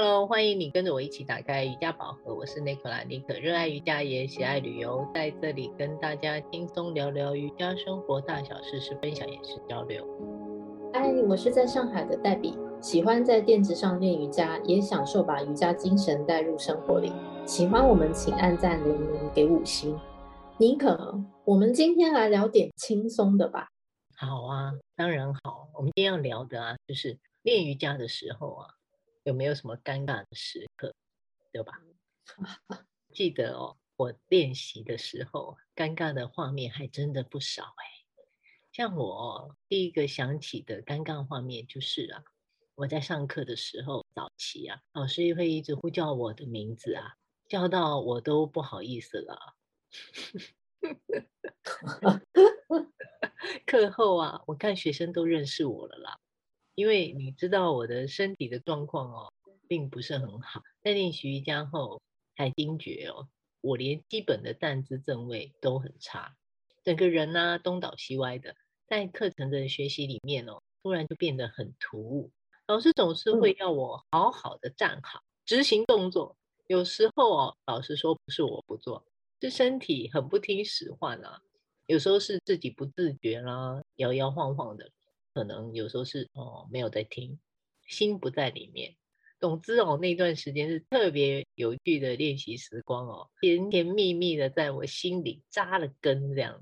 Hello，欢迎你跟着我一起打开瑜伽宝盒。我是 Nicola，妮可，热爱瑜伽也喜爱旅游，在这里跟大家轻松聊聊瑜伽生活大小事，是分享也是交流。嗨，我是在上海的黛比，喜欢在垫子上练瑜伽，也享受把瑜伽精神带入生活里。喜欢我们请按赞留言给五星。妮可，我们今天来聊点轻松的吧。好啊，当然好。我们今天要聊的啊，就是练瑜伽的时候啊。有没有什么尴尬的时刻，对吧？记得哦，我练习的时候，尴尬的画面还真的不少哎。像我第一个想起的尴尬画面就是啊，我在上课的时候，早期啊，老师会一直呼叫我的名字啊，叫到我都不好意思了。课后啊，我看学生都认识我了啦。因为你知道我的身体的状况哦，并不是很好。在练习瑜伽后，才惊觉哦，我连基本的站姿正位都很差，整个人呢、啊、东倒西歪的。在课程的学习里面哦，突然就变得很突兀。老师总是会要我好好的站好，执行动作。有时候哦，老师说不是我不做，是身体很不听使唤啊。有时候是自己不自觉啦，摇摇晃晃的。可能有时候是哦，没有在听，心不在里面。总之哦，那段时间是特别有趣的练习时光哦，甜甜蜜蜜的在我心里扎了根，这样。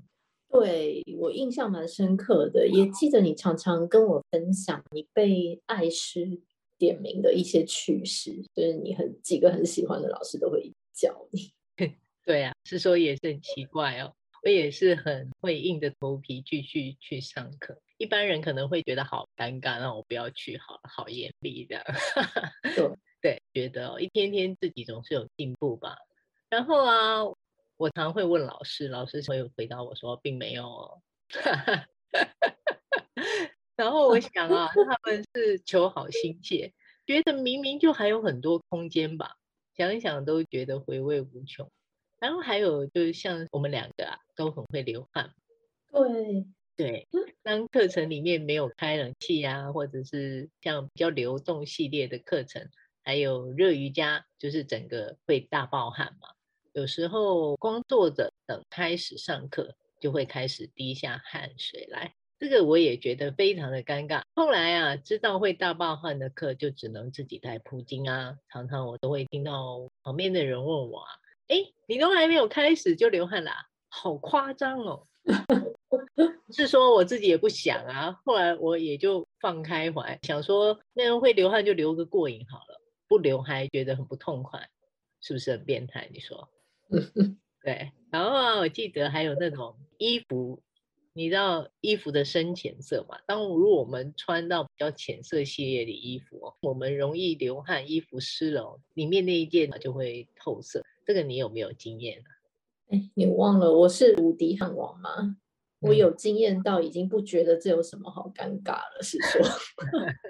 对，我印象蛮深刻的，也记得你常常跟我分享你被爱师点名的一些趣事，就是你很几个很喜欢的老师都会教你。对啊，是说也是很奇怪哦，我也是很会硬着头皮继续去上课。一般人可能会觉得好尴尬，让我不要去好了，好严厉的。对，觉得哦，一天天自己总是有进步吧。然后啊，我常会问老师，老师会回答我说，并没有哦。然后我想啊，他们是求好心切，觉得明明就还有很多空间吧，想一想都觉得回味无穷。然后还有就是像我们两个啊，都很会流汗。对。对，当课程里面没有开冷气啊，或者是像比较流动系列的课程，还有热瑜伽，就是整个会大爆汗嘛。有时候光坐着等开始上课，就会开始滴下汗水来，这个我也觉得非常的尴尬。后来啊，知道会大爆汗的课，就只能自己带铺巾啊。常常我都会听到旁边的人问我啊：“哎，你都还没有开始就流汗啦？好夸张哦！” 是说我自己也不想啊，后来我也就放开怀，想说那人会流汗就流个过瘾好了，不流还觉得很不痛快，是不是很变态？你说？对。然后啊，我记得还有那种衣服，你知道衣服的深浅色嘛？当如果我们穿到比较浅色系列的衣服，我们容易流汗，衣服湿了，里面那一件就会透色。这个你有没有经验啊？哎，你忘了我是无敌汗王吗？我有经验到已经不觉得这有什么好尴尬了，是说，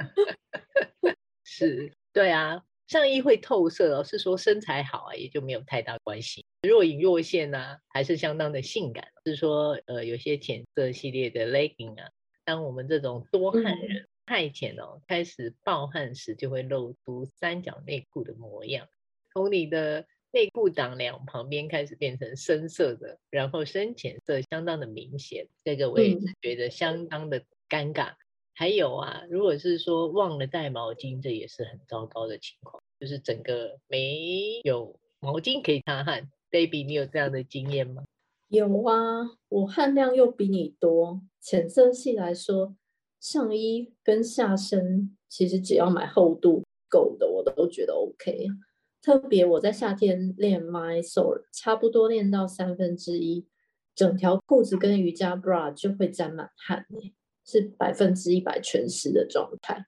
是，对啊，上衣会透色哦，是说身材好啊，也就没有太大关系。若隐若现呢、啊，还是相当的性感。是说，呃，有些浅色系列的 legging 啊，当我们这种多汗人、嗯、太浅哦，开始暴汗时，就会露出三角内裤的模样，从你的。内裤裆两旁边开始变成深色的，然后深浅色相当的明显，这个我也是觉得相当的尴尬。嗯、还有啊，如果是说忘了带毛巾，这也是很糟糕的情况，就是整个没有毛巾可以擦汗。Baby，你有这样的经验吗？有啊，我汗量又比你多。浅色系来说，上衣跟下身其实只要买厚度够的，我都觉得 OK。特别我在夏天练 Mysore，差不多练到三分之一，整条裤子跟瑜伽 bra 就会沾满汗，是百分之一百全湿的状态。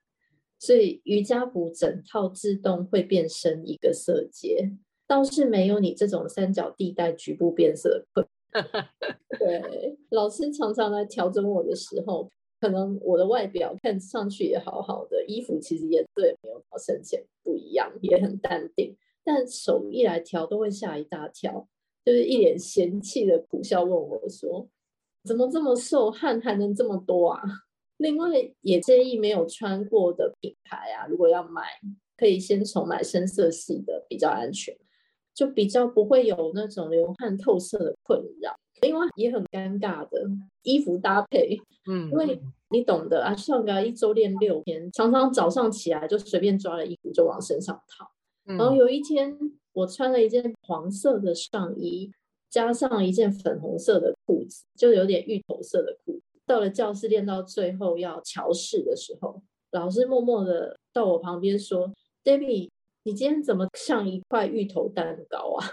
所以瑜伽服整套自动会变深一个色阶，倒是没有你这种三角地带局部变色。对，老师常常来调整我的时候，可能我的外表看上去也好好的，衣服其实颜色也没有好深浅不一样，也很淡定。但手一来调，都会吓一大跳，就是一脸嫌弃的苦笑问我说：“怎么这么瘦，汗还能这么多啊？”另外也建议没有穿过的品牌啊，如果要买，可以先从买深色系的比较安全，就比较不会有那种流汗透色的困扰。另外也很尴尬的衣服搭配，嗯，因为你懂得啊，像个一周练六天，常常早上起来就随便抓了衣服就往身上套。嗯、然后有一天我穿了一件黄色的上衣，加上一件粉红色的裤子，就有点芋头色的裤子。到了教室练到最后要桥式的时候，老师默默的到我旁边说：“Debbie，你今天怎么像一块芋头蛋糕啊？”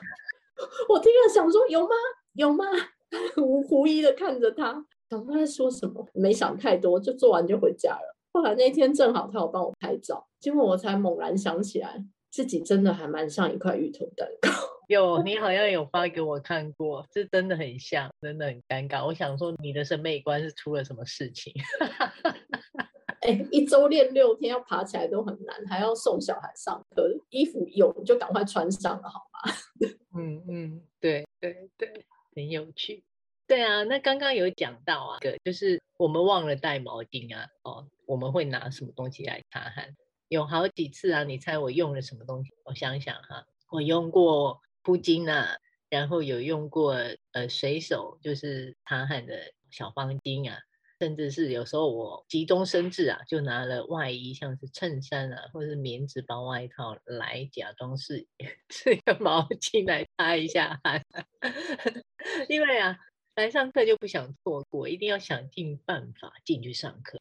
我听了想说：“有吗？有吗？” 我狐疑的看着他，想他在说什么，没想太多，就做完就回家了。后来那天正好他有帮我拍照，结果我才猛然想起来，自己真的还蛮像一块芋头蛋糕。有，你好像有发给我看过，这真的很像，真的很尴尬。我想说，你的审美观是出了什么事情？哎、欸，一周练六天，要爬起来都很难，还要送小孩上课，衣服有你就赶快穿上了，好吗？嗯嗯，对对对。很有趣，对啊，那刚刚有讲到啊，个就是我们忘了带毛巾啊，哦，我们会拿什么东西来擦汗？有好几次啊，你猜我用了什么东西？我想想哈，我用过布巾啊，然后有用过呃水手就是擦汗的小方巾啊。甚至是有时候我急中生智啊，就拿了外衣，像是衬衫啊，或是棉质薄外套来假装是 是个毛巾来擦一下汗。因为啊，来上课就不想错过，一定要想尽办法进去上课。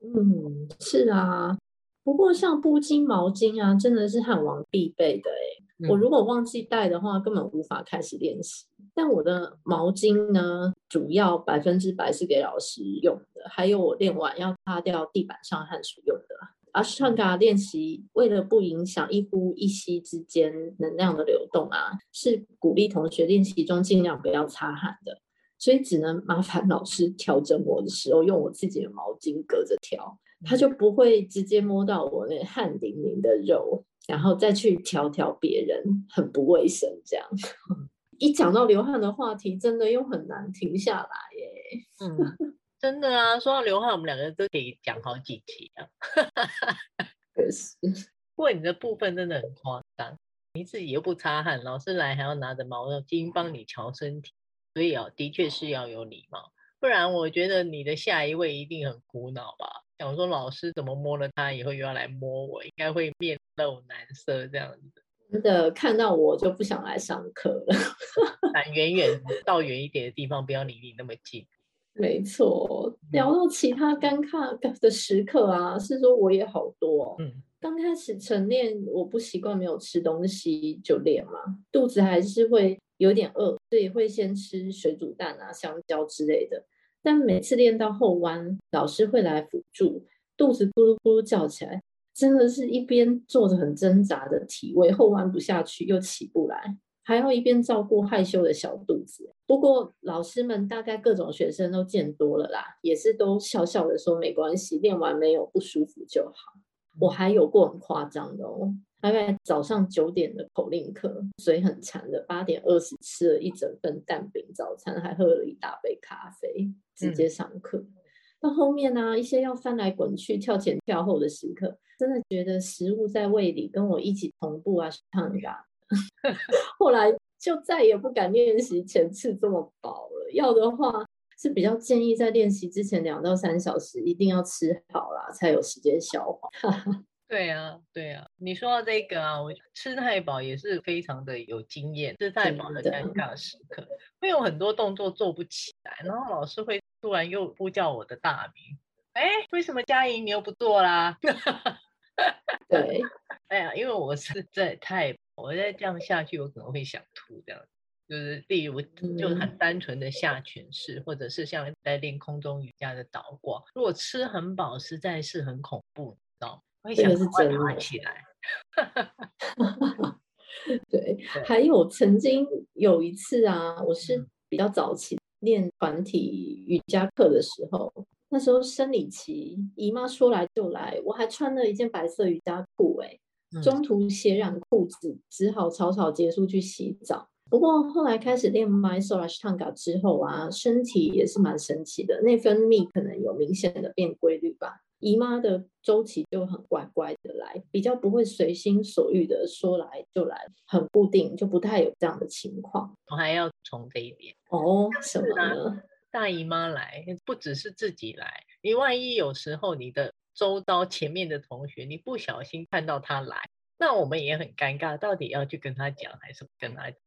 嗯，是啊。不过像布巾、毛巾啊，真的是汉王必备的哎。我如果忘记带的话，根本无法开始练习。但我的毛巾呢，主要百分之百是给老师用的，还有我练完要擦掉地板上汗水用的。阿斯汤加练习为了不影响一呼一吸之间能量的流动啊，是鼓励同学练习中尽量不要擦汗的，所以只能麻烦老师调整我的时候用我自己的毛巾隔着调，他就不会直接摸到我那汗淋淋的肉。然后再去调调别人，很不卫生。这样 一讲到流汗的话题，真的又很难停下来耶。嗯，真的啊，说到流汗，我们两个人都可以讲好几期啊。可是，不过你的部分真的很夸张，你自己又不擦汗，老师来还要拿着毛巾帮你调身体，所以啊，的确是要有礼貌，不然我觉得你的下一位一定很苦恼吧。想说老师怎么摸了他以后又要来摸我，应该会面露难色这样子。真的看到我就不想来上课了。远远到远一点的地方，不要离你那么近。没错，聊到其他尴尬的时刻啊，是说我也好多。嗯，刚开始晨练，我不习惯没有吃东西就练嘛，肚子还是会有点饿，所以会先吃水煮蛋啊、香蕉之类的。但每次练到后弯，老师会来辅助，肚子咕噜咕噜叫起来，真的是一边做着很挣扎的体位，后弯不下去又起不来，还要一边照顾害羞的小肚子。不过老师们大概各种学生都见多了啦，也是都笑笑的说没关系，练完没有不舒服就好。我还有过很夸张的哦。大概早上九点的口令课，嘴很馋的，八点二十吃了一整份蛋饼早餐，还喝了一大杯咖啡，直接上课。嗯、到后面呢、啊，一些要翻来滚去、跳前跳后的时刻，真的觉得食物在胃里跟我一起同步啊，烫嘎。后来就再也不敢练习前次这么饱了。要的话，是比较建议在练习之前两到三小时一定要吃好啦，才有时间消化。对啊，对啊，你说到这个啊，我吃太饱也是非常的有经验，吃太饱的尴尬时刻，会有很多动作做不起来，然后老师会突然又呼叫我的大名，哎，为什么佳莹你又不做啦？对，哎呀，因为我实在太，我再这样下去，我可能会想吐，这样就是例如就很单纯的下犬式，嗯、或者是像在练空中瑜伽的倒挂，如果吃很饱，实在是很恐怖，你知道吗？这个是真的起来，对，还有曾经有一次啊，我是比较早期练团体瑜伽课的时候，那时候生理期，姨妈说来就来，我还穿了一件白色瑜伽裤，哎，中途血染裤子，只好草草结束去洗澡。不过后来开始练 Mysore Ashtanga 之后啊，身体也是蛮神奇的，内分泌可能有明显的变规律吧。姨妈的周期就很乖乖的来，比较不会随心所欲的说来就来，很固定，就不太有这样的情况。我还要从这一点哦，什么呢？大姨妈来不只是自己来，你万一有时候你的周遭前面的同学，你不小心看到他来，那我们也很尴尬，到底要去跟他讲还是不跟他讲？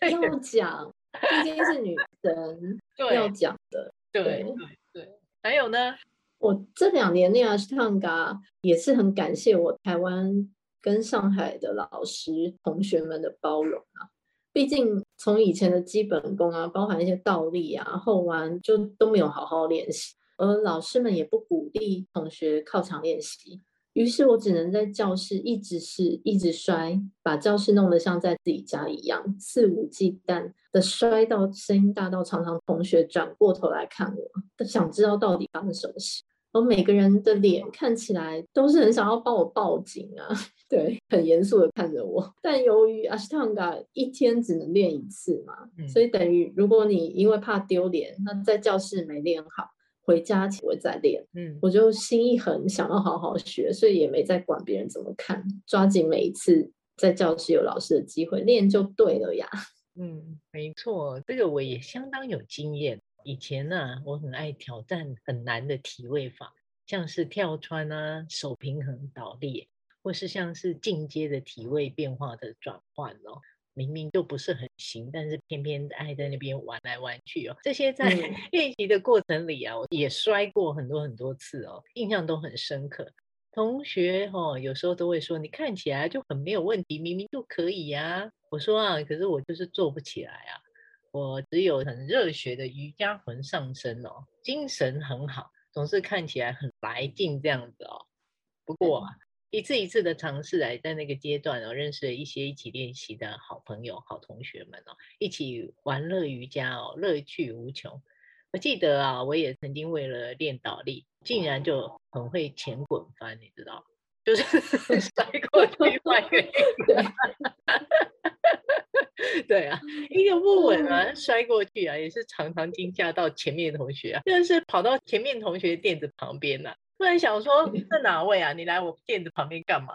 要讲，毕竟是女神，要讲的。对对对，还有呢，我这两年练阿斯汤嘎也是很感谢我台湾跟上海的老师同学们的包容啊。毕竟从以前的基本功啊，包含一些倒立啊、后弯，就都没有好好练习，而老师们也不鼓励同学靠墙练习，于是我只能在教室一直试、一直摔，把教室弄得像在自己家一样，肆无忌惮的摔到声音大到常常同学转过头来看我，都想知道到底发生什么事。而每个人的脸看起来都是很想要帮我报警啊，对，很严肃的看着我。但由于阿斯汤加一天只能练一次嘛，嗯、所以等于如果你因为怕丢脸，那在教室没练好，回家才会再练。嗯，我就心一横，想要好好学，所以也没再管别人怎么看，抓紧每一次在教室有老师的机会练就对了呀。嗯，没错，这个我也相当有经验。以前呢、啊，我很爱挑战很难的体位法，像是跳穿啊、手平衡倒立，或是像是进阶的体位变化的转换哦。明明就不是很行，但是偏偏爱在那边玩来玩去哦。这些在 练习的过程里啊，我也摔过很多很多次哦，印象都很深刻。同学哦，有时候都会说，你看起来就很没有问题，明明就可以呀、啊。我说啊，可是我就是做不起来啊。我只有很热血的瑜伽魂上身哦，精神很好，总是看起来很来劲这样子哦。不过啊，一次一次的尝试来，在那个阶段哦，认识了一些一起练习的好朋友、好同学们哦，一起玩乐瑜伽哦，乐趣无穷。我记得啊，我也曾经为了练倒立，竟然就很会前滚翻，你知道，就是 摔过去换个对。对啊，一个不稳啊，摔过去啊，也是常常惊吓到前面同学啊，就是跑到前面同学垫子旁边呐、啊，突然想说，是哪位啊？你来我店子旁边干嘛？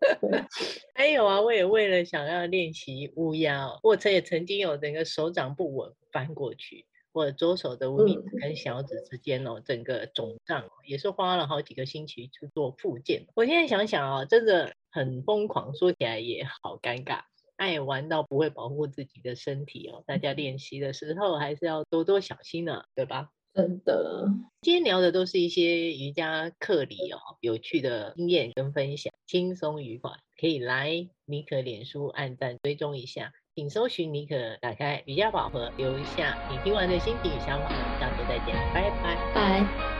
还有啊，我也为了想要练习乌鸦，我曾也曾经有整个手掌不稳翻过去，我左手的无名指跟小指之间哦，整个肿胀，也是花了好几个星期去做复健。我现在想想啊，真的很疯狂，说起来也好尴尬。爱玩到不会保护自己的身体哦，大家练习的时候还是要多多小心呢，对吧？真的，今天聊的都是一些瑜伽课里哦有趣的经验跟分享，轻松愉快，可以来妮可脸书按赞追踪一下，请搜寻妮可，打开瑜伽宝盒，留下你听完的心情与想法，下次再见，拜拜，拜。